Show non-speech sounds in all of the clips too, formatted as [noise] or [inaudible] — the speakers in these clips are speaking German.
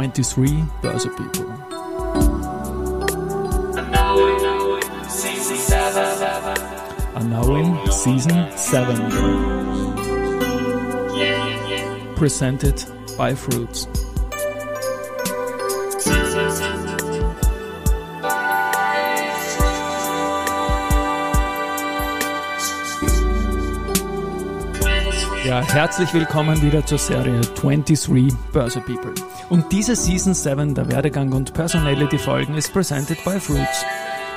23 Börse People. In season 7. Presented by Fruits. Ja, herzlich willkommen wieder zur Serie 23 Börse People. Und diese Season 7 der Werdegang und Personality Folgen ist presented by Fruits.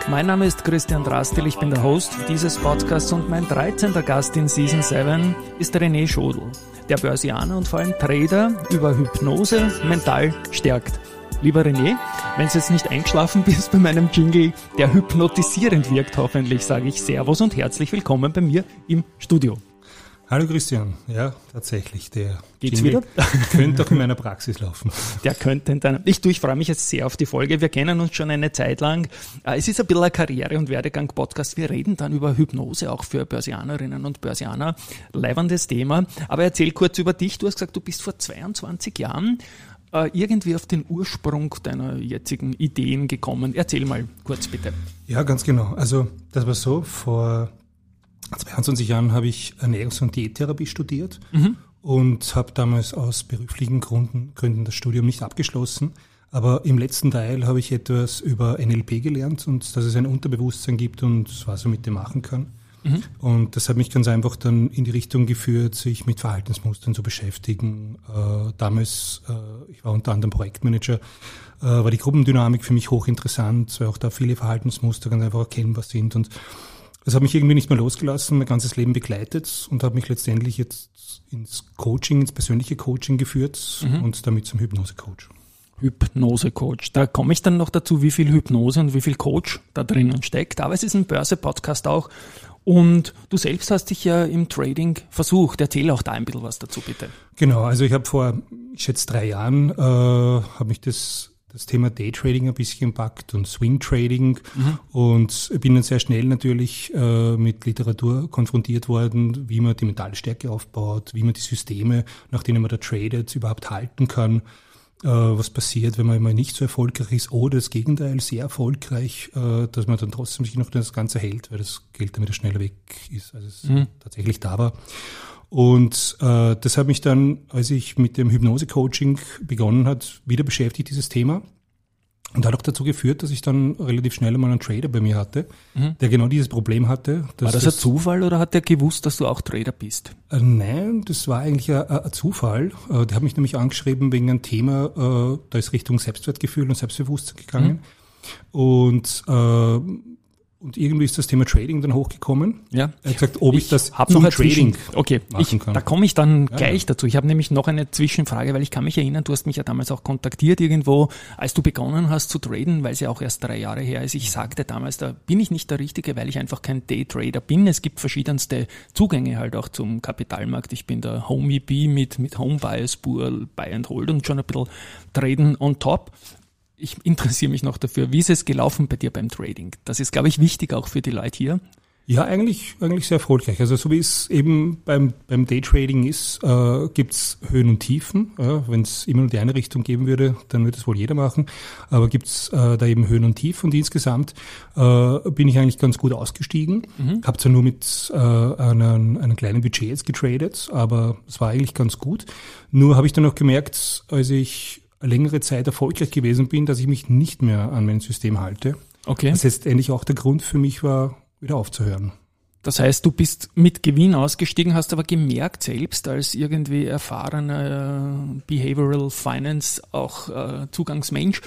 Mein Name ist Christian Drastil, ich bin der Host dieses Podcasts und mein 13. Gast in Season 7 ist René Schodl, der Börsianer und vor allem Trader über Hypnose mental stärkt. Lieber René, wenn du jetzt nicht eingeschlafen bist bei meinem Jingle, der hypnotisierend wirkt, hoffentlich sage ich Servus und herzlich willkommen bei mir im Studio. Hallo Christian, ja, tatsächlich, der Geht's Jingle wieder? [laughs] könnte auch in meiner Praxis laufen. Der könnte in deiner, ich, du, ich freue mich jetzt sehr auf die Folge. Wir kennen uns schon eine Zeit lang. Äh, es ist ein bisschen ein Karriere- und Werdegang-Podcast. Wir reden dann über Hypnose, auch für Börsianerinnen und Börsianer. Leibendes Thema. Aber erzähl kurz über dich. Du hast gesagt, du bist vor 22 Jahren äh, irgendwie auf den Ursprung deiner jetzigen Ideen gekommen. Erzähl mal kurz bitte. Ja, ganz genau. Also das war so, vor 22 Jahren habe ich Ernährungs- und Diättherapie studiert mhm. und habe damals aus beruflichen Gründen, Gründen das Studium nicht abgeschlossen. Aber im letzten Teil habe ich etwas über NLP gelernt und dass es ein Unterbewusstsein gibt und was man mit dem machen kann. Mhm. Und das hat mich ganz einfach dann in die Richtung geführt, sich mit Verhaltensmustern zu beschäftigen. Äh, damals, äh, ich war unter anderem Projektmanager, äh, war die Gruppendynamik für mich hochinteressant, weil auch da viele Verhaltensmuster ganz einfach erkennbar sind. Und das hat mich irgendwie nicht mehr losgelassen, mein ganzes Leben begleitet und hat mich letztendlich jetzt ins Coaching, ins persönliche Coaching geführt mhm. und damit zum Hypnose-Coach. Hypnose-Coach. Da komme ich dann noch dazu, wie viel Hypnose und wie viel Coach da drinnen steckt. Aber es ist ein Börse-Podcast auch. Und du selbst hast dich ja im Trading versucht. Erzähl auch da ein bisschen was dazu, bitte. Genau, also ich habe vor, ich schätze, drei Jahren, äh, habe mich das das Thema Daytrading ein bisschen packt und Swing Trading mhm. und bin dann sehr schnell natürlich äh, mit Literatur konfrontiert worden, wie man die Metallstärke aufbaut, wie man die Systeme, nach denen man da tradet, überhaupt halten kann, äh, was passiert, wenn man immer nicht so erfolgreich ist oder das Gegenteil, sehr erfolgreich, äh, dass man dann trotzdem sich noch das Ganze hält, weil das Geld dann wieder schneller weg ist, als es mhm. tatsächlich da war. Und äh, das hat mich dann, als ich mit dem Hypnose-Coaching begonnen hat, wieder beschäftigt, dieses Thema. Und hat auch dazu geführt, dass ich dann relativ schnell mal einen Trader bei mir hatte, mhm. der genau dieses Problem hatte. war das, das ein Zufall oder hat der gewusst, dass du auch Trader bist? Äh, nein, das war eigentlich ein, ein Zufall. Äh, der hat mich nämlich angeschrieben wegen einem Thema, äh, da ist Richtung Selbstwertgefühl und Selbstbewusstsein gegangen. Mhm. Und äh, und irgendwie ist das Thema Trading dann hochgekommen. Ja. Er hat gesagt, ob ich, ich das hab noch Trading okay, kann. Da komme ich dann ja, gleich ja. dazu. Ich habe nämlich noch eine Zwischenfrage, weil ich kann mich erinnern, du hast mich ja damals auch kontaktiert irgendwo, als du begonnen hast zu traden, weil es ja auch erst drei Jahre her ist. Ich sagte damals, da bin ich nicht der Richtige, weil ich einfach kein Daytrader bin. Es gibt verschiedenste Zugänge halt auch zum Kapitalmarkt. Ich bin der Home EP mit, mit Home Bias, Bull, Buy and Hold und schon ein bisschen Traden on top ich interessiere mich noch dafür. Wie ist es gelaufen bei dir beim Trading? Das ist, glaube ich, wichtig auch für die Leute hier. Ja, eigentlich, eigentlich sehr erfolgreich. Also so wie es eben beim, beim Daytrading ist, äh, gibt's Höhen und Tiefen. Ja, Wenn es immer nur die eine Richtung geben würde, dann würde es wohl jeder machen. Aber gibt's äh, da eben Höhen und Tiefen und insgesamt äh, bin ich eigentlich ganz gut ausgestiegen. Mhm. Habe zwar nur mit äh, einem, einem kleinen Budget jetzt getradet, aber es war eigentlich ganz gut. Nur habe ich dann auch gemerkt, als ich längere Zeit erfolgreich gewesen bin, dass ich mich nicht mehr an mein System halte. Okay. Was letztendlich auch der Grund für mich war, wieder aufzuhören. Das heißt, du bist mit Gewinn ausgestiegen, hast aber gemerkt selbst als irgendwie erfahrener Behavioral Finance auch äh, Zugangsmensch,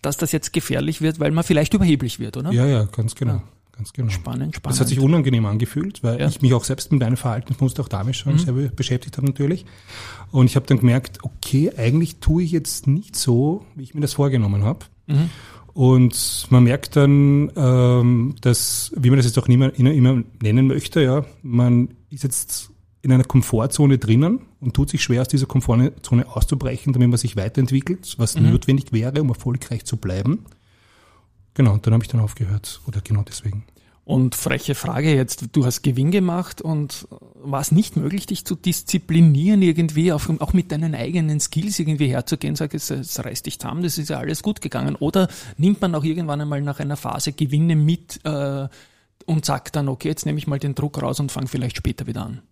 dass das jetzt gefährlich wird, weil man vielleicht überheblich wird, oder? Ja, ja, ganz genau. Ja. Ganz genau. Spannend, spannend. Das hat sich unangenehm angefühlt, weil ja. ich mich auch selbst mit meinem Verhaltensmuster auch damit schon mhm. sehr beschäftigt habe natürlich. Und ich habe dann gemerkt, okay, eigentlich tue ich jetzt nicht so, wie ich mir das vorgenommen habe. Mhm. Und man merkt dann, ähm, dass, wie man das jetzt auch immer, immer nennen möchte, ja, man ist jetzt in einer Komfortzone drinnen und tut sich schwer, aus dieser Komfortzone auszubrechen, damit man sich weiterentwickelt, was mhm. notwendig wäre, um erfolgreich zu bleiben. Genau, und dann habe ich dann aufgehört. Oder genau deswegen. Und freche Frage jetzt, du hast Gewinn gemacht und war es nicht möglich, dich zu disziplinieren irgendwie, auch, auch mit deinen eigenen Skills irgendwie herzugehen, sag es, es reißt dich zusammen, das ist ja alles gut gegangen. Oder nimmt man auch irgendwann einmal nach einer Phase Gewinne mit äh, und sagt dann, okay, jetzt nehme ich mal den Druck raus und fange vielleicht später wieder an?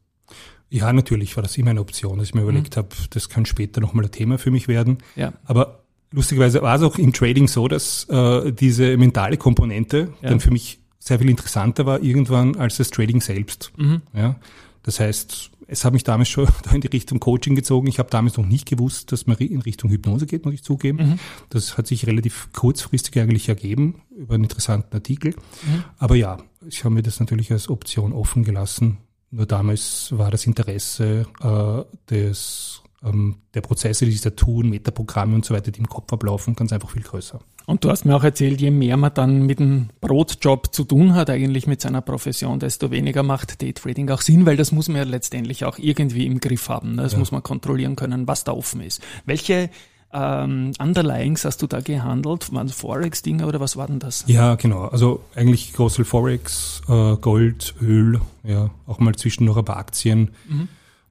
Ja, natürlich war das immer eine Option, dass ich mir überlegt mhm. habe, das kann später nochmal ein Thema für mich werden. Ja. Aber lustigerweise war es auch im Trading so, dass äh, diese mentale Komponente ja. dann für mich sehr viel interessanter war irgendwann als das Trading selbst. Mhm. Ja, das heißt, es hat mich damals schon [laughs] in die Richtung Coaching gezogen. Ich habe damals noch nicht gewusst, dass man in Richtung Hypnose geht, muss ich zugeben. Mhm. Das hat sich relativ kurzfristig eigentlich ergeben über einen interessanten Artikel. Mhm. Aber ja, ich habe mir das natürlich als Option offen gelassen. Nur damals war das Interesse äh, des ähm, der Prozesse, die sich da tun, Metaprogramme und so weiter, die im Kopf ablaufen, ganz einfach viel größer. Und du hast mir auch erzählt, je mehr man dann mit dem Brotjob zu tun hat, eigentlich mit seiner Profession, desto weniger macht Daytrading auch Sinn, weil das muss man ja letztendlich auch irgendwie im Griff haben. Ne? Das ja. muss man kontrollieren können, was da offen ist. Welche ähm, Underlyings hast du da gehandelt? Waren Forex-Dinge oder was war denn das? Ja, genau. Also eigentlich große Forex, äh, Gold, Öl, ja, auch mal zwischendurch ein paar Aktien. Mhm.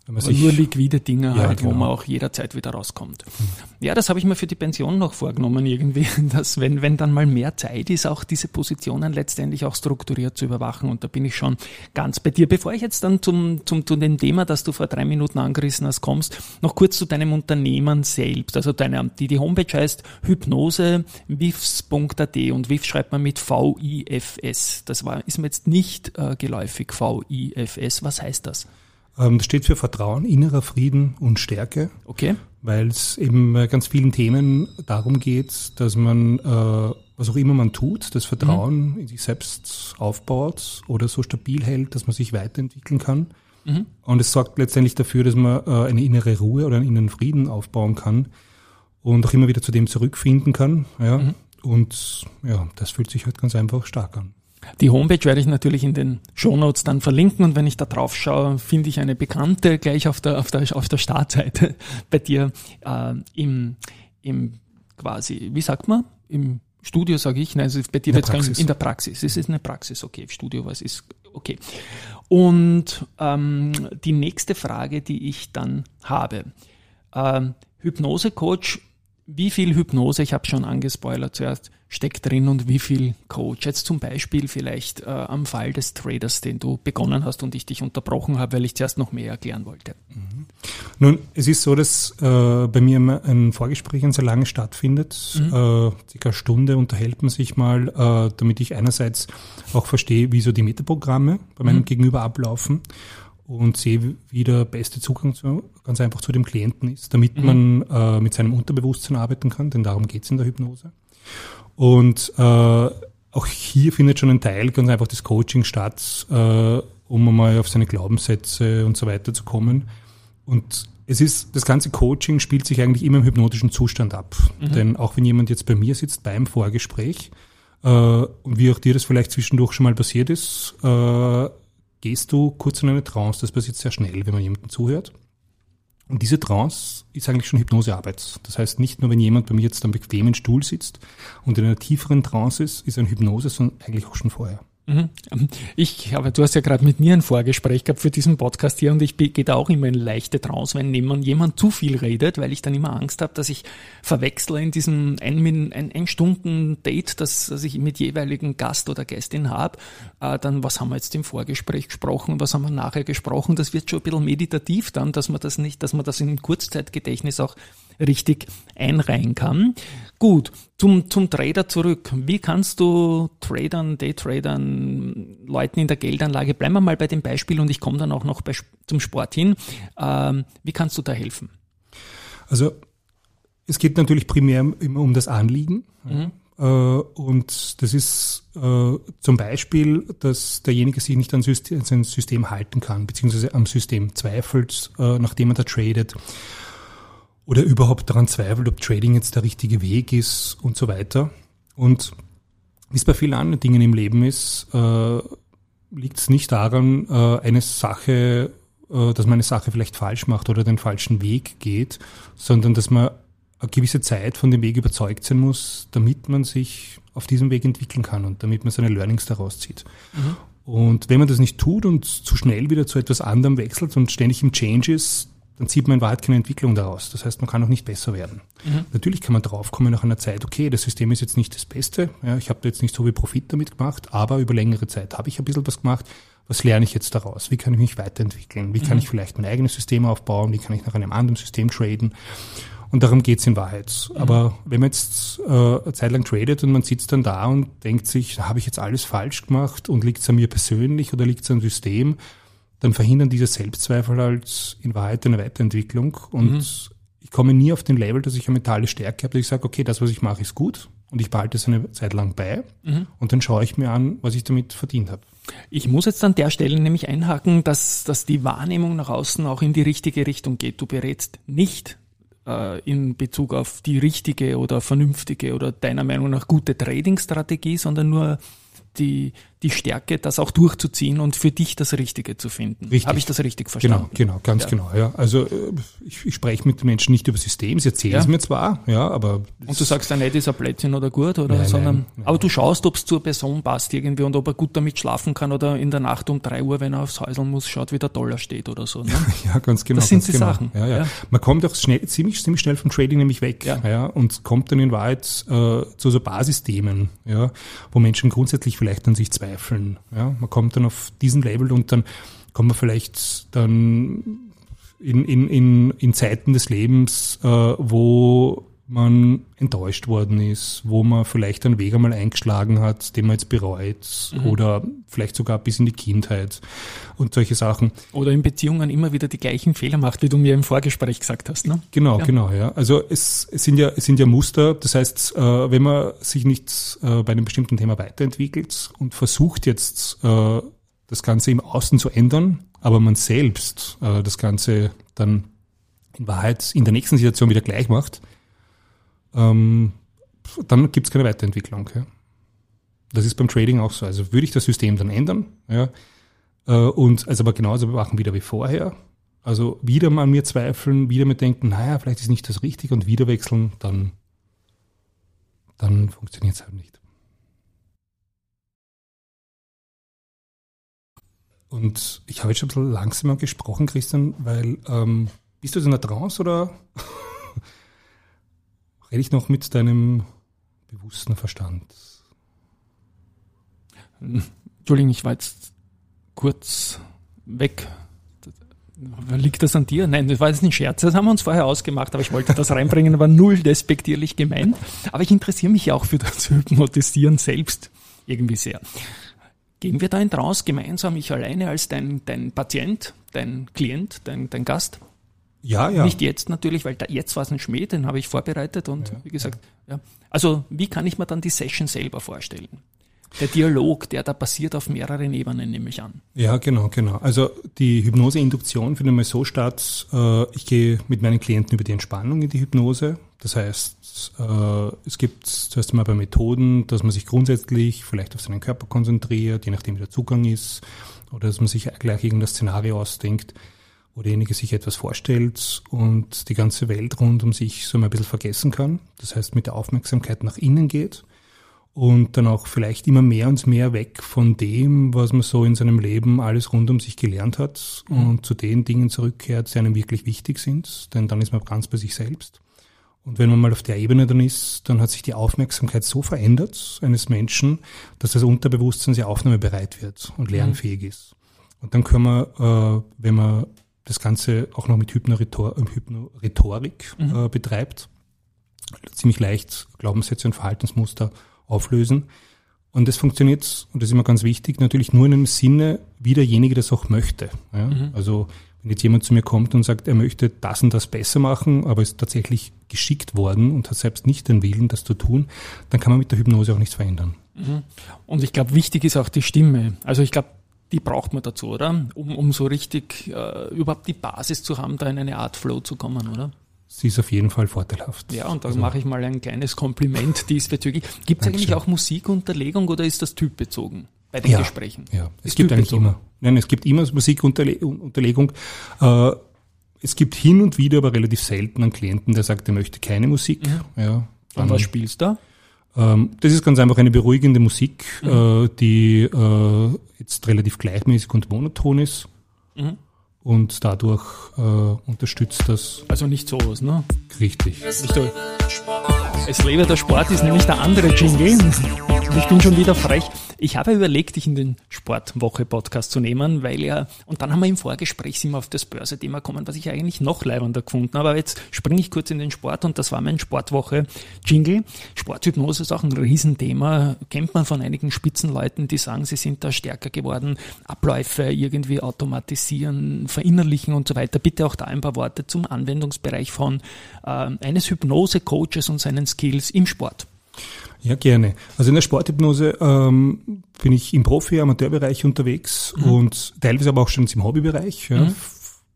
Aber nur liquide Dinge ja, halt, genau. wo man auch jederzeit wieder rauskommt. Mhm. Ja, das habe ich mir für die Pension noch vorgenommen irgendwie, [laughs] dass wenn, wenn dann mal mehr Zeit ist, auch diese Positionen letztendlich auch strukturiert zu überwachen. Und da bin ich schon ganz bei dir. Bevor ich jetzt dann zum, zum, zu dem Thema, das du vor drei Minuten angerissen hast, kommst, noch kurz zu deinem Unternehmen selbst. Also deine, die, die Homepage heißt hypnosewifs.at und WIF schreibt man mit V-I-F-S. Das war, ist mir jetzt nicht äh, geläufig, V-I-F-S. Was heißt das? Ähm, das steht für Vertrauen, innerer Frieden und Stärke. Okay. Weil es eben bei ganz vielen Themen darum geht, dass man, äh, was auch immer man tut, das Vertrauen mhm. in sich selbst aufbaut oder so stabil hält, dass man sich weiterentwickeln kann. Mhm. Und es sorgt letztendlich dafür, dass man äh, eine innere Ruhe oder einen inneren Frieden aufbauen kann und auch immer wieder zu dem zurückfinden kann. Ja. Mhm. Und ja, das fühlt sich halt ganz einfach stark an. Die Homepage werde ich natürlich in den Shownotes dann verlinken und wenn ich da drauf schaue, finde ich eine Bekannte gleich auf der, auf der, auf der Startseite [laughs] bei dir äh, im, im quasi, wie sagt man, im Studio sage ich, nein, also bei dir in der, in der Praxis. Es ist eine Praxis, okay. Studio, was ist, okay. Und ähm, die nächste Frage, die ich dann habe, ähm, Hypnose-Coach, wie viel Hypnose, ich habe schon angespoilert zuerst, steckt drin und wie viel Coach. Jetzt zum Beispiel vielleicht äh, am Fall des Traders, den du begonnen hast und ich dich unterbrochen habe, weil ich zuerst noch mehr erklären wollte. Mhm. Nun, es ist so, dass äh, bei mir ein Vorgespräch sehr lange stattfindet. Mhm. Äh, circa eine Stunde unterhält man sich mal, äh, damit ich einerseits auch verstehe, wie so die Metaprogramme bei meinem mhm. Gegenüber ablaufen und sehe, wie der beste Zugang zu, ganz einfach zu dem Klienten ist, damit mhm. man äh, mit seinem Unterbewusstsein arbeiten kann, denn darum geht es in der Hypnose. Und äh, auch hier findet schon ein Teil ganz einfach des Coaching statt, äh, um einmal auf seine Glaubenssätze und so weiter zu kommen. Und es ist, das ganze Coaching spielt sich eigentlich immer im hypnotischen Zustand ab. Mhm. Denn auch wenn jemand jetzt bei mir sitzt beim Vorgespräch, äh, und wie auch dir das vielleicht zwischendurch schon mal passiert ist, äh, gehst du kurz in eine Trance. Das passiert sehr schnell, wenn man jemandem zuhört. Und diese Trance ist eigentlich schon Hypnosearbeit. Das heißt, nicht nur wenn jemand bei mir jetzt am bequemen Stuhl sitzt und in einer tieferen Trance ist, ist ein Hypnose, sondern eigentlich auch schon vorher. Mhm. Ich habe, du hast ja gerade mit mir ein Vorgespräch gehabt für diesen Podcast hier und ich gehe da auch immer in leichte Trance, wenn jemand zu viel redet, weil ich dann immer Angst habe, dass ich verwechsle in diesem ein, ein, ein das, das ich mit jeweiligen Gast oder Gästin habe, äh, dann was haben wir jetzt im Vorgespräch gesprochen, was haben wir nachher gesprochen, das wird schon ein bisschen meditativ dann, dass man das nicht, dass man das in Kurzzeitgedächtnis auch richtig einreihen kann. Gut, zum, zum Trader zurück. Wie kannst du Tradern, Daytradern, Leuten in der Geldanlage, bleiben wir mal bei dem Beispiel und ich komme dann auch noch bei, zum Sport hin, ähm, wie kannst du da helfen? Also es geht natürlich primär immer um das Anliegen. Mhm. Äh, und das ist äh, zum Beispiel, dass derjenige sich nicht an sein System halten kann, beziehungsweise am System zweifelt, äh, nachdem er da tradet oder überhaupt daran zweifelt, ob Trading jetzt der richtige Weg ist und so weiter. Und wie es bei vielen anderen Dingen im Leben ist, äh, liegt es nicht daran, äh, eine Sache, äh, dass man eine Sache vielleicht falsch macht oder den falschen Weg geht, sondern dass man eine gewisse Zeit von dem Weg überzeugt sein muss, damit man sich auf diesem Weg entwickeln kann und damit man seine Learnings daraus zieht. Mhm. Und wenn man das nicht tut und zu schnell wieder zu etwas anderem wechselt und ständig im Change ist, dann sieht man in Wahrheit keine Entwicklung daraus. Das heißt, man kann auch nicht besser werden. Mhm. Natürlich kann man draufkommen nach einer Zeit, okay, das System ist jetzt nicht das Beste, ja, ich habe jetzt nicht so viel Profit damit gemacht, aber über längere Zeit habe ich ein bisschen was gemacht. Was lerne ich jetzt daraus? Wie kann ich mich weiterentwickeln? Wie kann mhm. ich vielleicht mein eigenes System aufbauen? Wie kann ich nach einem anderen System traden? Und darum geht's in Wahrheit. Mhm. Aber wenn man jetzt äh, eine Zeit lang tradet und man sitzt dann da und denkt sich, habe ich jetzt alles falsch gemacht und liegt's an mir persönlich oder liegt's am System, dann verhindern diese Selbstzweifel halt in Wahrheit eine Weiterentwicklung. Und mhm. ich komme nie auf den Level, dass ich eine mentale Stärke habe, dass ich sage, okay, das, was ich mache, ist gut und ich behalte es eine Zeit lang bei mhm. und dann schaue ich mir an, was ich damit verdient habe. Ich muss jetzt an der Stelle nämlich einhaken, dass, dass die Wahrnehmung nach außen auch in die richtige Richtung geht. Du berätst nicht äh, in Bezug auf die richtige oder vernünftige oder deiner Meinung nach gute Trading-Strategie, sondern nur die, die Stärke, das auch durchzuziehen und für dich das Richtige zu finden. Richtig. Habe ich das richtig verstanden? Genau, genau, ganz ja. genau. Ja. Also äh, ich, ich spreche mit den Menschen nicht über System, sie erzählen ja. es mir zwar, ja, aber... Und du sagst ja nicht, ist ein Plätzchen oder gut, oder? Nein, sondern, nein, nein. Aber du schaust, ob es zur Person passt irgendwie und ob er gut damit schlafen kann oder in der Nacht um drei Uhr, wenn er aufs Häuseln muss, schaut, wie der Dollar steht oder so. Ne? [laughs] ja, ganz genau. Das sind die genau. Sachen. Ja, ja. Man kommt auch schnell, ziemlich, ziemlich schnell vom Trading nämlich weg ja. Und kommt dann in Wahrheit äh, zu so Basisthemen, ja, wo Menschen grundsätzlich vielleicht an sich zweifeln. Ja man kommt dann auf diesen Label und dann kommt man vielleicht dann in, in, in, in Zeiten des Lebens, äh, wo man enttäuscht worden ist, wo man vielleicht einen Weg einmal eingeschlagen hat, den man jetzt bereut mhm. oder vielleicht sogar bis in die Kindheit und solche Sachen. Oder in Beziehungen immer wieder die gleichen Fehler macht, wie du mir im Vorgespräch gesagt hast. Ne? Genau, ja. genau, ja. Also es, es, sind ja es sind ja Muster. Das heißt, äh, wenn man sich nicht äh, bei einem bestimmten Thema weiterentwickelt und versucht jetzt äh, das Ganze im Außen zu ändern, aber man selbst das Ganze dann in Wahrheit in der nächsten Situation wieder gleich macht, ähm, dann gibt es keine Weiterentwicklung. Ja. Das ist beim Trading auch so. Also würde ich das System dann ändern, ja, äh, und also aber genauso machen wieder wie vorher. Also wieder mal an mir zweifeln, wieder mir denken, naja, vielleicht ist nicht das richtig und wieder wechseln, dann, dann funktioniert es halt nicht. Und ich habe jetzt schon ein bisschen langsamer gesprochen, Christian, weil ähm, bist du in einer Trance oder rede ich noch mit deinem bewussten Verstand? Entschuldigung, ich war jetzt kurz weg. Liegt das an dir? Nein, das war jetzt nicht Scherz, das haben wir uns vorher ausgemacht, aber ich wollte das reinbringen, war null despektierlich gemeint. Aber ich interessiere mich ja auch für das Hypnotisieren selbst irgendwie sehr. Gehen wir da in Trance gemeinsam, ich alleine als dein, dein Patient, dein Klient, dein, dein Gast? Ja, ja. Nicht jetzt natürlich, weil da, jetzt war es ein Schmäh, den habe ich vorbereitet und ja, wie gesagt, ja. ja. Also wie kann ich mir dann die Session selber vorstellen? Der Dialog, der da passiert auf mehreren Ebenen, nehme ich an. Ja, genau, genau. Also die Hypnoseinduktion findet mal so statt, äh, ich gehe mit meinen Klienten über die Entspannung in die Hypnose. Das heißt, äh, es gibt zuerst einmal bei Methoden, dass man sich grundsätzlich vielleicht auf seinen Körper konzentriert, je nachdem wie der Zugang ist, oder dass man sich gleich irgendein Szenario ausdenkt wo derjenige sich etwas vorstellt und die ganze Welt rund um sich so ein bisschen vergessen kann. Das heißt, mit der Aufmerksamkeit nach innen geht und dann auch vielleicht immer mehr und mehr weg von dem, was man so in seinem Leben alles rund um sich gelernt hat und zu den Dingen zurückkehrt, die einem wirklich wichtig sind, denn dann ist man ganz bei sich selbst. Und wenn man mal auf der Ebene dann ist, dann hat sich die Aufmerksamkeit so verändert eines Menschen, dass das Unterbewusstsein sehr aufnahmebereit wird und lernfähig mhm. ist. Und dann können wir, äh, wenn man das Ganze auch noch mit Hypnorhetor äh, Hypnorhetorik mhm. äh, betreibt. Ziemlich leicht Glaubenssätze und Verhaltensmuster auflösen. Und das funktioniert, und das ist immer ganz wichtig, natürlich nur in einem Sinne, wie derjenige das auch möchte. Ja? Mhm. Also wenn jetzt jemand zu mir kommt und sagt, er möchte das und das besser machen, aber ist tatsächlich geschickt worden und hat selbst nicht den Willen, das zu tun, dann kann man mit der Hypnose auch nichts verändern. Mhm. Und ich glaube, wichtig ist auch die Stimme. Also ich glaube, die braucht man dazu, oder? Um, um so richtig äh, überhaupt die Basis zu haben, da in eine Art Flow zu kommen, oder? Sie ist auf jeden Fall vorteilhaft. Ja, und da also, mache ich mal ein kleines Kompliment [laughs] diesbezüglich. Gibt es eigentlich auch Musikunterlegung oder ist das typbezogen bei den ja, Gesprächen? Ja, es ist gibt eigentlich immer. Nein, es gibt immer Musikunterlegung. Äh, es gibt hin und wieder, aber relativ selten einen Klienten, der sagt, er möchte keine Musik. Mhm. Ja, und was spielst du da? Ähm, das ist ganz einfach eine beruhigende Musik, mhm. äh, die äh, jetzt relativ gleichmäßig und monoton ist. Mhm. Und dadurch äh, unterstützt das. Also nicht sowas, ne? Richtig. Nicht so. Es lebe der Sport ist nämlich der andere Jingle. Ich bin schon wieder frech. Ich habe überlegt, dich in den Sportwoche-Podcast zu nehmen, weil ja, und dann haben wir im Vorgespräch wir auf das Börse-Thema gekommen, was ich eigentlich noch leibender gefunden habe. Aber jetzt springe ich kurz in den Sport und das war mein Sportwoche-Jingle. Sporthypnose ist auch ein Riesenthema. Kennt man von einigen Spitzenleuten, die sagen, sie sind da stärker geworden, Abläufe irgendwie automatisieren, verinnerlichen und so weiter. Bitte auch da ein paar Worte zum Anwendungsbereich von äh, eines Hypnose-Coaches und seinen Skills im Sport. Ja, gerne. Also in der Sporthypnose ähm, bin ich im Profi-Amateurbereich unterwegs mhm. und teilweise aber auch schon im Hobbybereich. Ja. Mhm.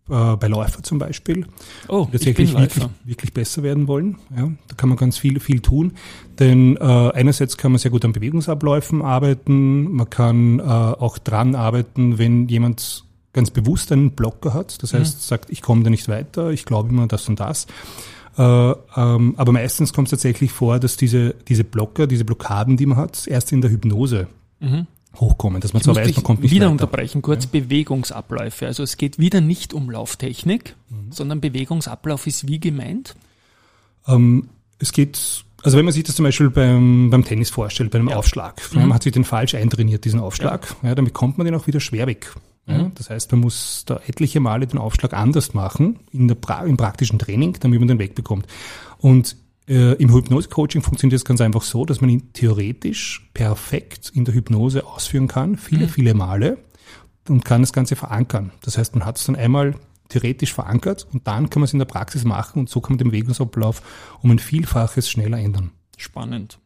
Äh, bei Läufer zum Beispiel, oh, die tatsächlich wirklich, wirklich besser werden wollen. Ja, da kann man ganz viel, viel tun. Denn äh, einerseits kann man sehr gut an Bewegungsabläufen arbeiten, man kann äh, auch dran arbeiten, wenn jemand ganz bewusst einen Blocker hat. Das mhm. heißt, sagt, ich komme da nicht weiter, ich glaube immer das und das. Äh, ähm, aber meistens kommt es tatsächlich vor, dass diese, diese Blocker, diese Blockaden, die man hat, erst in der Hypnose mhm. hochkommen. Dass man ich zwar weiß, man kommt nicht wieder weiter. unterbrechen, kurz ja. Bewegungsabläufe. Also es geht wieder nicht um Lauftechnik, mhm. sondern Bewegungsablauf ist wie gemeint? Ähm, es geht also wenn man sich das zum Beispiel beim, beim Tennis vorstellt, bei einem ja. Aufschlag, mhm. man hat sich den falsch eintrainiert, diesen Aufschlag, ja. ja. damit kommt man den auch wieder schwer weg. Ja, mhm. das heißt, man muss da etliche Male den Aufschlag anders machen in der pra im praktischen Training, damit man den wegbekommt. Und äh, im Hypnose-Coaching funktioniert das ganz einfach so, dass man ihn theoretisch perfekt in der Hypnose ausführen kann, viele, mhm. viele Male und kann das Ganze verankern. Das heißt, man hat es dann einmal theoretisch verankert und dann kann man es in der Praxis machen und so kann man den Bewegungsablauf um ein Vielfaches schneller ändern. Spannend.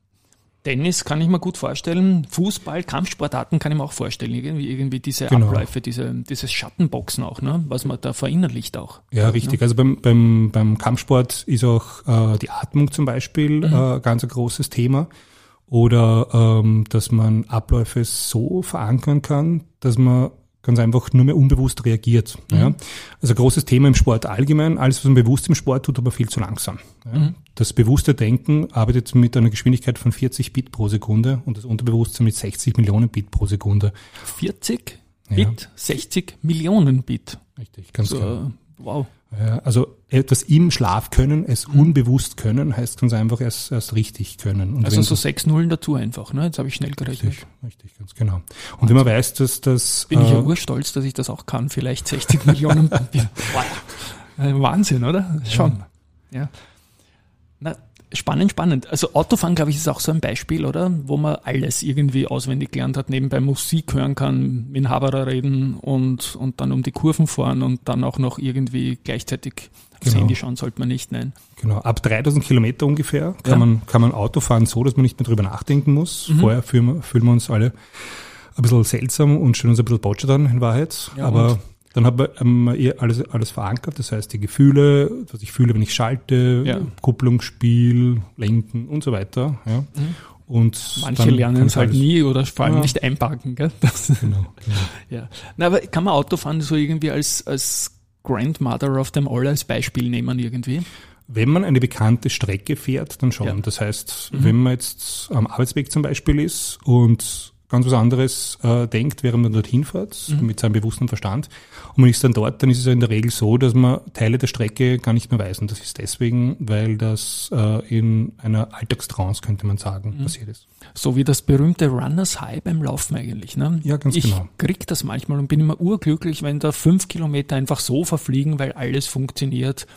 Tennis kann ich mir gut vorstellen. Fußball, Kampfsportarten kann ich mir auch vorstellen. Irgendwie, irgendwie diese genau. Abläufe, diese, dieses Schattenboxen auch, ne? was man da verinnerlicht auch. Ja, richtig. Ja. Also beim, beim, beim Kampfsport ist auch äh, die Atmung zum Beispiel mhm. äh, ganz ein großes Thema. Oder ähm, dass man Abläufe so verankern kann, dass man ganz einfach nur mehr unbewusst reagiert. Mhm. Ja. Also großes Thema im Sport allgemein, alles was man bewusst im Sport tut, aber viel zu langsam. Ja. Mhm. Das bewusste Denken arbeitet mit einer Geschwindigkeit von 40 Bit pro Sekunde und das Unterbewusstsein mit 60 Millionen Bit pro Sekunde. 40 Bit, ja. 60 Millionen Bit. Richtig, ganz so, genau. Wow. Ja, also etwas im Schlaf können, es mhm. unbewusst können, heißt ganz einfach erst, erst richtig können. Und also so sechs Nullen dazu einfach, ne? Jetzt habe ich schnell gerechnet. Richtig, richtig, ganz genau. Und, und wenn man weiß, dass das... Bin äh, ich ja äh, urstolz, dass ich das auch kann, vielleicht 60 Millionen. [laughs] Wahnsinn, oder? Schon. Ja. ja. Na, Spannend, spannend. Also Autofahren, glaube ich, ist auch so ein Beispiel, oder? Wo man alles irgendwie auswendig gelernt hat, nebenbei Musik hören kann, mit Haberer reden und, und dann um die Kurven fahren und dann auch noch irgendwie gleichzeitig aufs genau. Handy schauen sollte man nicht, nein. Genau, ab 3000 Kilometer ungefähr kann, ja. man, kann man Auto fahren so, dass man nicht mehr drüber nachdenken muss. Mhm. Vorher fühlen wir, fühlen wir uns alle ein bisschen seltsam und stellen uns ein bisschen Botsche dann in Wahrheit. Ja, Aber dann man ähm, alles, alles verankert, das heißt die Gefühle, was ich fühle, wenn ich schalte, ja. Kupplungsspiel, Lenken und so weiter. Ja. Mhm. Und Manche lernen es halt nie oder vor allem ja. nicht einparken. Gell? [laughs] Das, genau, genau. [laughs] ja. Na, aber kann man Autofahren so irgendwie als, als Grandmother of them all als Beispiel nehmen irgendwie? Wenn man eine bekannte Strecke fährt, dann schon. Ja. Das heißt, mhm. wenn man jetzt am Arbeitsweg zum Beispiel ist und ganz was anderes äh, denkt, während man dorthin fährt, mhm. mit seinem bewussten Verstand. Und man ist dann dort, dann ist es ja in der Regel so, dass man Teile der Strecke gar nicht mehr weiß. Und das ist deswegen, weil das äh, in einer Alltagstrance, könnte man sagen, mhm. passiert ist. So wie das berühmte Runners High beim Laufen eigentlich. Ne? Ja, ganz ich genau. Ich krieg das manchmal und bin immer urglücklich, wenn da fünf Kilometer einfach so verfliegen, weil alles funktioniert.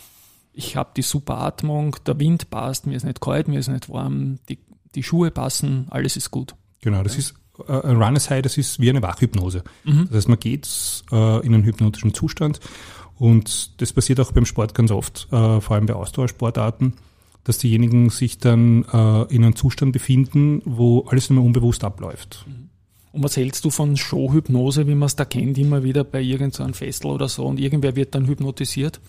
Ich habe die super Atmung, der Wind passt, mir ist nicht kalt, mir ist nicht warm, die, die Schuhe passen, alles ist gut. Genau, das ist äh, Runners High, das ist wie eine Wachhypnose. Mhm. Das heißt, man geht äh, in einen hypnotischen Zustand und das passiert auch beim Sport ganz oft, äh, vor allem bei Ausdauersportarten, dass diejenigen sich dann äh, in einem Zustand befinden, wo alles nur unbewusst abläuft. Mhm. Und was hältst du von Showhypnose, wie man es da kennt, immer wieder bei irgendeinem so Festival oder so und irgendwer wird dann hypnotisiert?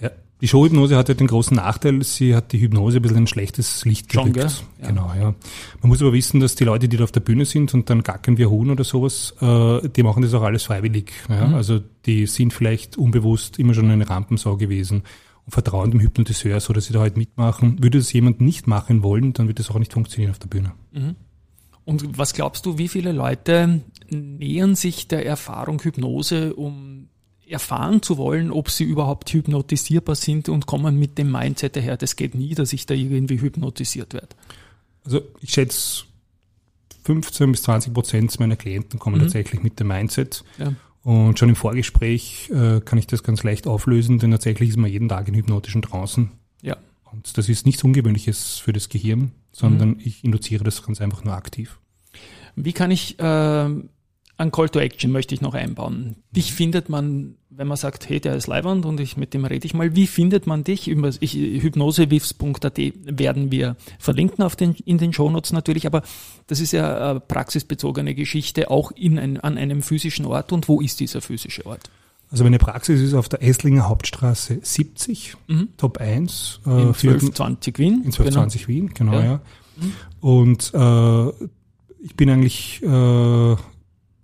Ja. Die Showhypnose hat ja den großen Nachteil, sie hat die Hypnose ein bisschen ein schlechtes Licht Schon, gerückt. Ja. Genau, ja. Man muss aber wissen, dass die Leute, die da auf der Bühne sind und dann gackern wir Huhn oder sowas, äh, die machen das auch alles freiwillig. Ja? Mhm. Also die sind vielleicht unbewusst immer schon eine Rampensau gewesen und vertrauen dem Hypnotiseur, so dass sie da halt mitmachen. Würde das jemand nicht machen wollen, dann wird das auch nicht funktionieren auf der Bühne. Und was glaubst du, wie viele Leute nähern sich der Erfahrung Hypnose, um erfahren zu wollen, ob sie überhaupt hypnotisierbar sind und kommen mit dem Mindset daher, das geht nie, dass ich da irgendwie hypnotisiert werde? Also ich schätze, 15 bis 20 Prozent meiner Klienten kommen tatsächlich mit dem Mindset. Ja. Und schon im Vorgespräch äh, kann ich das ganz leicht auflösen, denn tatsächlich ist man jeden Tag in hypnotischen Trancen. Ja. Und das ist nichts Ungewöhnliches für das Gehirn, sondern ich induziere das ganz einfach nur aktiv. Wie kann ich, äh, ein Call to Action möchte ich noch einbauen. Dich findet man, wenn man sagt, hey, der ist Leibwand und ich, mit dem rede ich mal. Wie findet man dich? Über werden wir verlinken auf den, in den Shownotes natürlich, aber das ist ja eine praxisbezogene Geschichte, auch in ein, an einem physischen Ort. Und wo ist dieser physische Ort? Also meine Praxis ist auf der Esslinger Hauptstraße 70, Top 1. Äh, In für- 1220 Wien. In 1220 Wien, genau, Ja. ja. Und äh, ich bin eigentlich äh,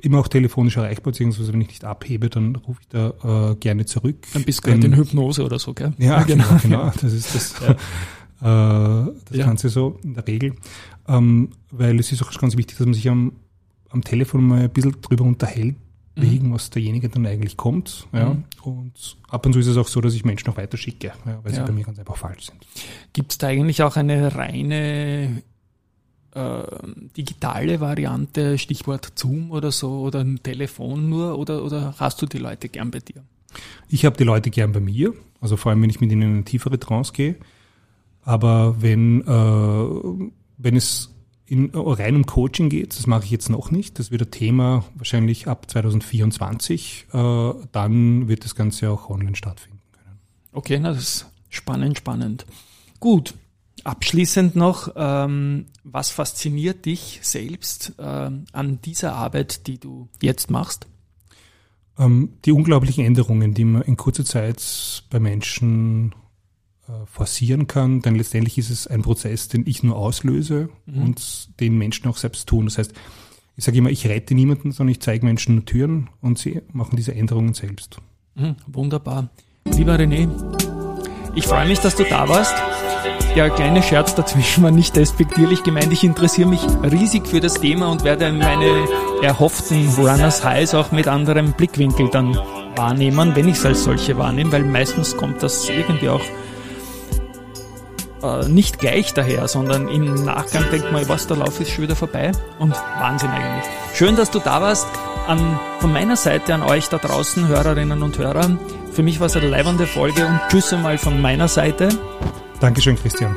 immer auch telefonisch erreichbar, beziehungsweise wenn ich nicht abhebe, dann rufe ich da äh, gerne zurück. Dann bist du gerade in Hypnose oder so, gell? Ja, [laughs] genau, genau. Das ist das, [laughs] äh, das Ja. Ganze so in der Regel. Ähm, weil es ist auch ganz wichtig, dass man sich am, am Telefon mal ein bisschen drüber unterhält, wegen was derjenige dann eigentlich kommt. Ja. Mhm. Und ab und zu ist es auch so, dass ich Menschen noch weiter schicke, ja, weil Ja. sie bei mir ganz einfach falsch sind. Gibt es da eigentlich auch eine reine äh, digitale Variante, Stichwort Zoom oder so, oder ein Telefon nur, oder, oder hast du die Leute gern bei dir? Ich habe die Leute gern bei mir, also vor allem, wenn ich mit ihnen in eine tiefere Trance gehe. Aber wenn, äh, wenn es in rein um Coaching geht, das mache ich jetzt noch nicht, das wird ein Thema wahrscheinlich ab 2024, äh, dann wird das Ganze auch online stattfinden können. Okay, na, das ist spannend, spannend. Gut. Abschließend noch, ähm, was fasziniert dich selbst ähm, an dieser Arbeit, die du jetzt machst? Ähm, die unglaublichen Änderungen, die man in kurzer Zeit bei Menschen äh, forcieren kann, denn letztendlich ist es ein Prozess, den ich nur auslöse und den Menschen auch selbst tun. Das heißt, ich sage immer, ich rette niemanden, sondern ich zeige Menschen nur Türen und sie machen diese Änderungen selbst. Mhm, wunderbar. Lieber René, ich freue mich, dass du da warst. Der kleine Scherz dazwischen war nicht despektierlich gemeint. Ich interessiere mich riesig für das Thema und werde meine erhofften Runners Highs auch mit anderem Blickwinkel dann wahrnehmen, wenn ich es als solche wahrnehme, weil meistens kommt das irgendwie auch äh, nicht gleich daher, sondern im Nachgang denkt man, was, der Lauf ist schon wieder vorbei und Wahnsinn eigentlich. Schön, dass du da warst. An, von meiner Seite an euch da draußen, Hörerinnen und Hörer. Für mich war es eine leibende Folge und tschüss einmal von meiner Seite. Dankeschön, Christian.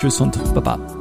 Tschüss und Baba.